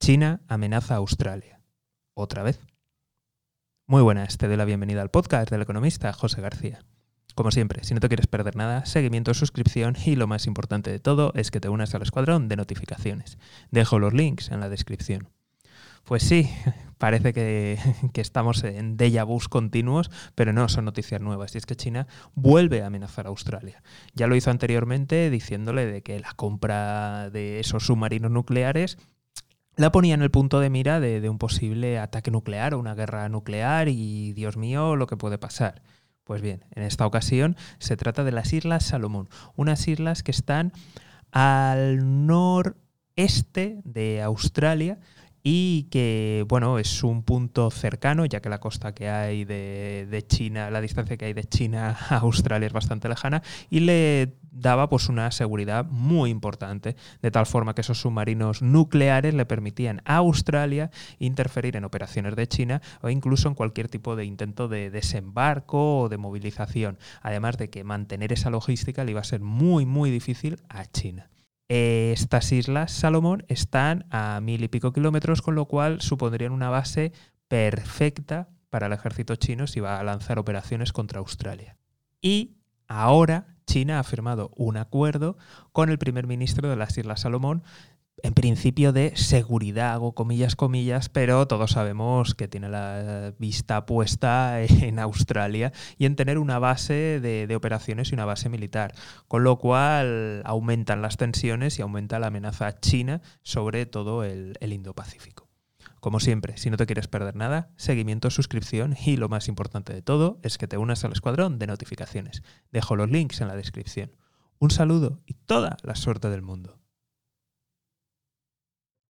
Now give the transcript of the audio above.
China amenaza a Australia. ¿Otra vez? Muy buenas, te doy la bienvenida al podcast del economista José García. Como siempre, si no te quieres perder nada, seguimiento, suscripción y lo más importante de todo es que te unas al escuadrón de notificaciones. Dejo los links en la descripción. Pues sí, parece que, estamos en déjà vus continuos, pero no son noticias nuevas. Y es que China vuelve a amenazar a Australia. Ya lo hizo anteriormente diciéndole de que la compra de esos submarinos nucleares la ponía en el punto de mira de, un posible ataque nuclear o una guerra nuclear y, Dios mío, lo que puede pasar. Pues bien, en esta ocasión se trata de las Islas Salomón, unas islas que están al noreste de Australia, y que, bueno, es un punto cercano, ya que la costa que hay de, China, la distancia que hay de China a Australia es bastante lejana, y le daba pues una seguridad muy importante, de tal forma que esos submarinos nucleares le permitían a Australia interferir en operaciones de China o incluso en cualquier tipo de intento de desembarco o de movilización, además de que mantener esa logística le iba a ser muy, muy difícil a China. Eh, estas islas Salomón están a mil y pico kilómetros, con lo cual supondrían una base perfecta para el ejército chino si va a lanzar operaciones contra Australia. Y ahora China ha firmado un acuerdo con el primer ministro de las Islas Salomón en principio de seguridad, hago comillas, comillas, pero todos sabemos que tiene la vista puesta en Australia y en tener una base de, operaciones y una base militar, con lo cual aumentan las tensiones y aumenta la amenaza china sobre todo el, el Indo-Pacífico. Como siempre, si no te quieres perder nada, seguimiento, suscripción y lo más importante de todo es que te unas al escuadrón de notificaciones. Dejo los links en la descripción. Un saludo y toda la suerte del mundo.